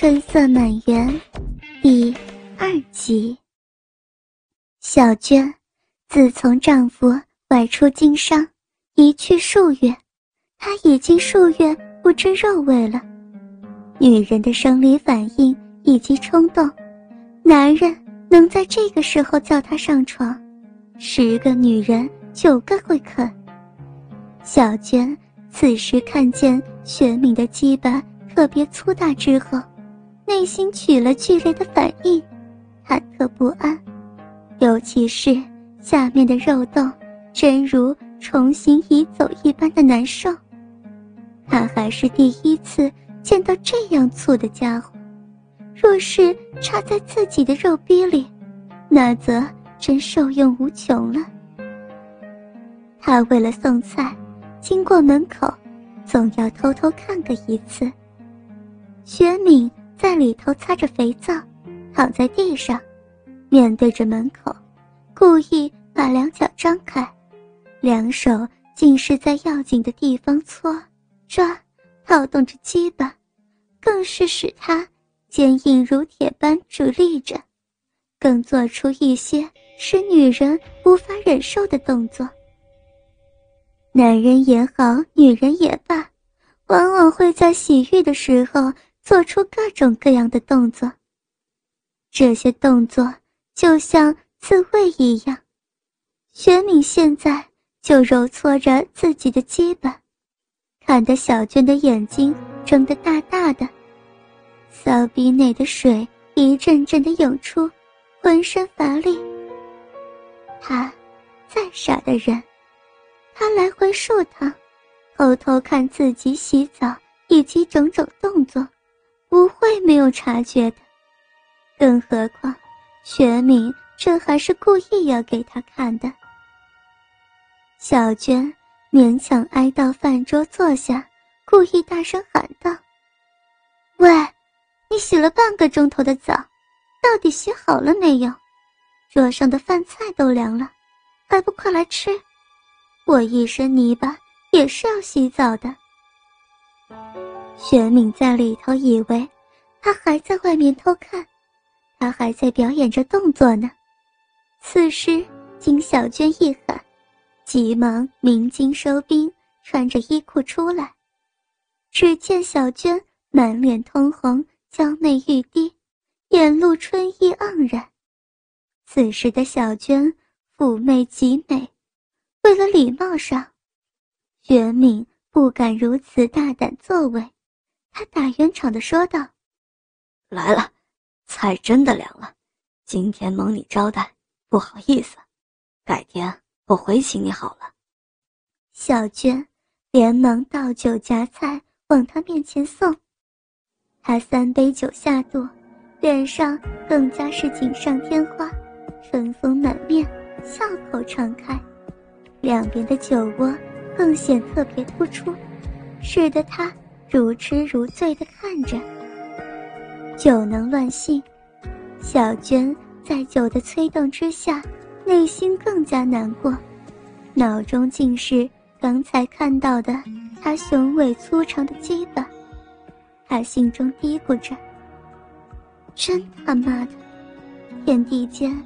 春色满园，第二集。小娟自从丈夫外出经商，一去数月，她已经数月不知肉味了。女人的生理反应以及冲动，男人能在这个时候叫她上床，十个女人九个会啃。小娟此时看见玄敏的鸡巴特别粗大之后。内心起了剧烈的反应，忐忑不安，尤其是下面的肉洞，真如重新移走一般的难受。他还是第一次见到这样粗的家伙，若是插在自己的肉逼里，那则真受用无穷了。他为了送菜，经过门口，总要偷偷看个一次。薛敏。在里头擦着肥皂，躺在地上，面对着门口，故意把两脚张开，两手尽是在要紧的地方搓抓，套动着鸡巴，更是使他坚硬如铁般伫立着，更做出一些使女人无法忍受的动作。男人也好，女人也罢，往往会在洗浴的时候。做出各种各样的动作。这些动作就像自慰一样。玄敏现在就揉搓着自己的基本，看得小娟的眼睛睁得大大的，骚逼内的水一阵阵的涌出，浑身乏力。他，再傻的人，他来回数趟，偷偷看自己洗澡以及种种动作。不会没有察觉的，更何况，玄敏这还是故意要给他看的。小娟勉强挨到饭桌坐下，故意大声喊道：“喂，你洗了半个钟头的澡，到底洗好了没有？桌上的饭菜都凉了，还不快来吃？我一身泥巴也是要洗澡的。”玄敏在里头以为，他还在外面偷看，他还在表演着动作呢。此时经小娟一喊，急忙鸣金收兵，穿着衣裤出来。只见小娟满脸通红，娇媚欲滴，眼露春意盎然。此时的小娟妩媚极美，为了礼貌上，玄敏不敢如此大胆作为。他打圆场的说道：“来了，菜真的凉了。今天蒙你招待，不好意思，改天我回请你好了。”小娟连忙倒酒夹菜往他面前送。他三杯酒下肚，脸上更加是锦上添花，春风满面，笑口常开，两边的酒窝更显特别突出，使得他。如痴如醉地看着，酒能乱性。小娟在酒的催动之下，内心更加难过，脑中尽是刚才看到的他雄伟粗长的鸡巴。她心中嘀咕着：“真他妈的，天地间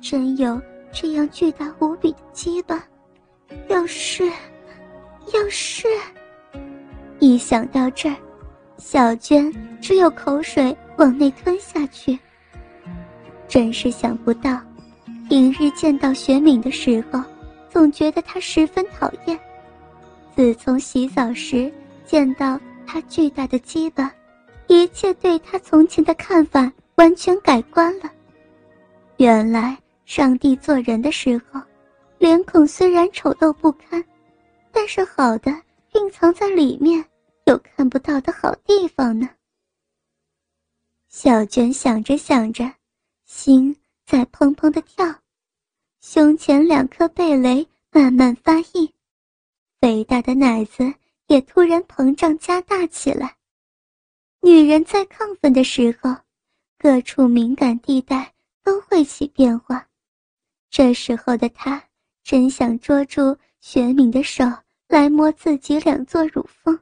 真有这样巨大无比的鸡巴？要是，要是……”一想到这儿，小娟只有口水往内吞下去。真是想不到，平日见到雪敏的时候，总觉得她十分讨厌。自从洗澡时见到她巨大的鸡巴，一切对她从前的看法完全改观了。原来上帝做人的时候，脸孔虽然丑陋不堪，但是好的蕴藏在里面。有看不到的好地方呢。小娟想着想着，心在砰砰的跳，胸前两颗蓓蕾慢慢发硬，肥大的奶子也突然膨胀加大起来。女人在亢奋的时候，各处敏感地带都会起变化。这时候的她真想捉住玄敏的手来摸自己两座乳峰。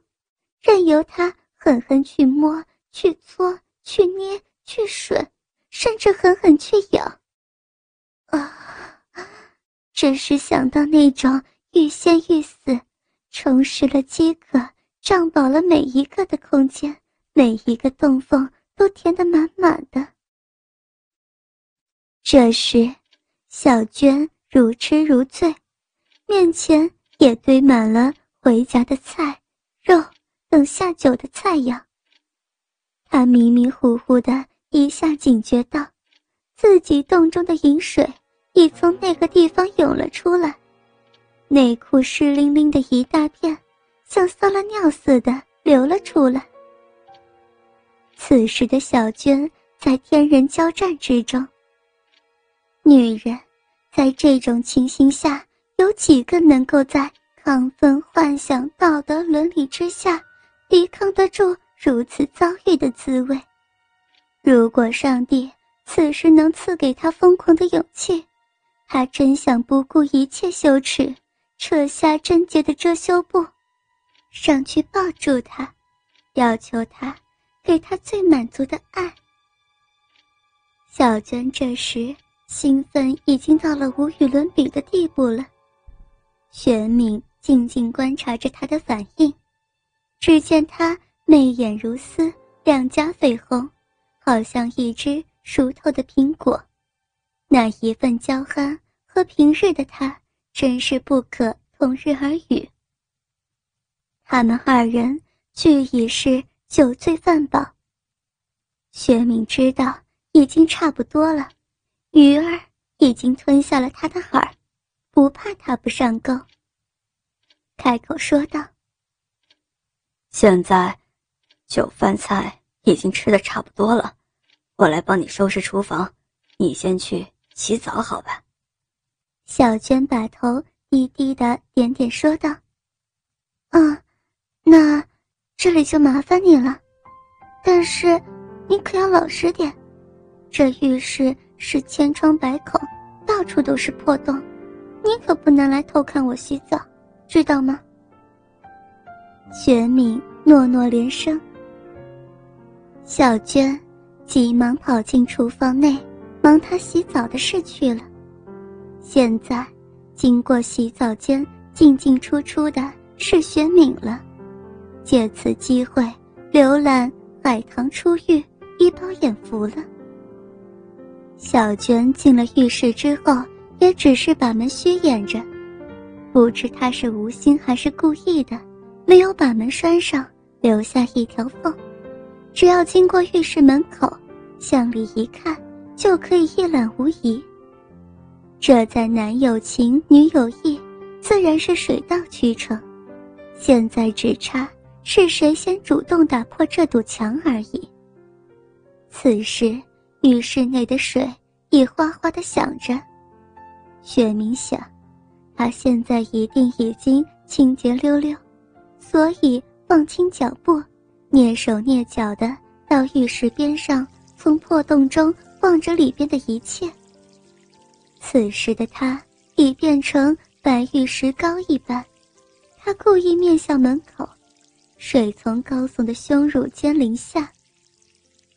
任由他狠狠去摸、去搓、去捏、去吮，甚至狠狠去咬。啊！只是想到那种欲仙欲死、充实了饥渴、胀饱了每一个的空间，每一个洞缝都填得满满的。这时，小娟如痴如醉，面前也堆满了回家的菜、肉等下酒的菜肴。他迷迷糊糊的一下警觉到，自己洞中的饮水已从那个地方涌了出来，内裤湿淋淋的一大片，像撒了尿似的流了出来。此时的小娟在天人交战之中。女人，在这种情形下，有几个能够在亢奋、幻想、道德伦理之下，抵抗得住？如此遭遇的滋味，如果上帝此时能赐给他疯狂的勇气，他真想不顾一切羞耻，扯下贞洁的遮羞布，上去抱住他，要求他给他最满足的爱。小娟这时兴奋已经到了无与伦比的地步了，玄敏静静观察着他的反应，只见他。媚眼如丝，两颊绯红，好像一只熟透的苹果。那一份娇憨和平日的他真是不可同日而语。他们二人俱已是酒醉饭饱。薛敏知道已经差不多了，鱼儿已经吞下了他的饵，不怕他不上钩。开口说道：“现在。”酒饭菜已经吃的差不多了，我来帮你收拾厨房，你先去洗澡，好吧？小娟把头低低的点点说道：“啊，那这里就麻烦你了，但是你可要老实点，这浴室是千疮百孔，到处都是破洞，你可不能来偷看我洗澡，知道吗？”玄敏诺诺连声。小娟急忙跑进厨房内，忙她洗澡的事去了。现在，经过洗澡间进进出出的是雪敏了，借此机会浏览海棠出浴，一饱眼福了。小娟进了浴室之后，也只是把门虚掩着，不知她是无心还是故意的，没有把门拴上，留下一条缝。只要经过浴室门口，向里一看，就可以一览无遗。这在男有情，女有意，自然是水到渠成。现在只差是谁先主动打破这堵墙而已。此时，浴室内的水已哗哗的响着。雪明想，他现在一定已经清洁溜溜，所以放轻脚步。蹑手蹑脚的到浴室边上，从破洞中望着里边的一切。此时的他已变成白玉石膏一般，他故意面向门口，水从高耸的胸乳间淋下。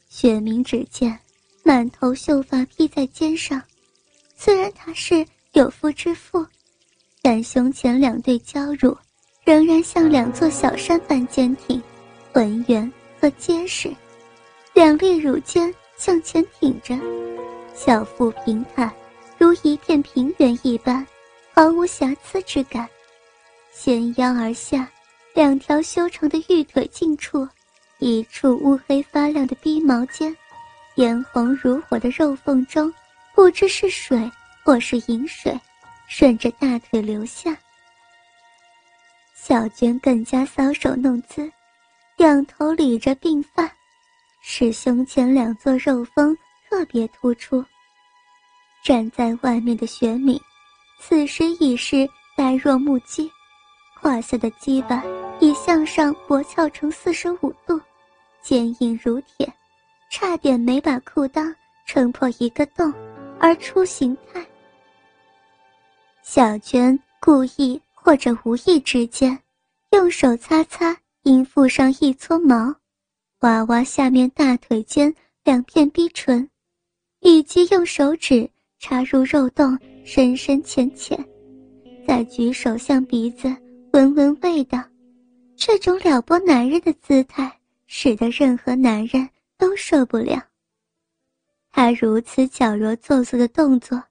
雪明只见满头秀发披在肩上，虽然他是有夫之妇，但胸前两对娇乳仍然像两座小山般坚挺。浑圆和结实，两粒乳尖向前挺着，小腹平坦，如一片平原一般，毫无瑕疵之感。纤腰而下，两条修长的玉腿近处，一处乌黑发亮的逼毛间，嫣红如火的肉缝中，不知是水或是银水，顺着大腿流下。小娟更加搔首弄姿。仰头理着鬓发，使胸前两座肉峰特别突出。站在外面的雪敏，此时已是呆若木鸡，胯下的鸡巴已向上勃翘成四十五度，坚硬如铁，差点没把裤裆撑破一个洞而出形态。小娟故意或者无意之间，用手擦擦。阴腹上一撮毛，娃娃下面大腿间两片逼唇，以及用手指插入肉洞，深深浅浅，再举手向鼻子闻闻味道。这种撩拨男人的姿态，使得任何男人都受不了。他如此矫揉做作的动作，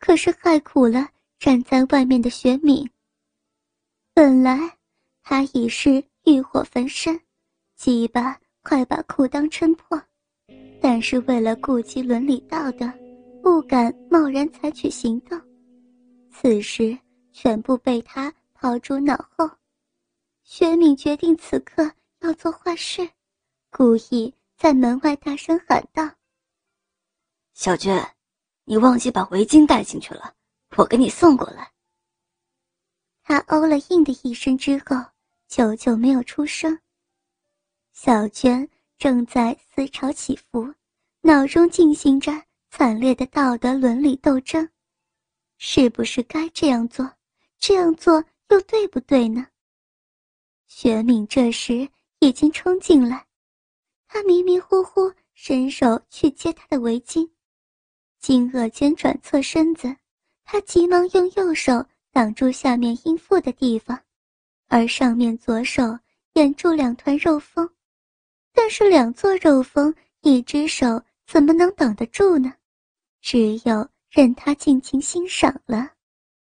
可是害苦了站在外面的雪敏。本来他已是欲火焚身，鸡巴。快把裤裆撑破，但是为了顾及伦理道德，不敢贸然采取行动。此时全部被他抛诸脑后。薛敏决定此刻要做坏事，故意在门外大声喊道：“小娟，你忘记把围巾带进去了，我给你送过来。”他哦了应的一声之后，久久没有出声。小娟正在思潮起伏，脑中进行着惨烈的道德伦理斗争，是不是该这样做？这样做又对不对呢？雪敏这时已经冲进来，他迷迷糊糊伸手去接她的围巾，惊愕间转侧身子，他急忙用右手挡住下面阴腹的地方，而上面左手掩住两团肉峰。但是两座肉峰，一只手怎么能挡得住呢？只有任他尽情欣赏了。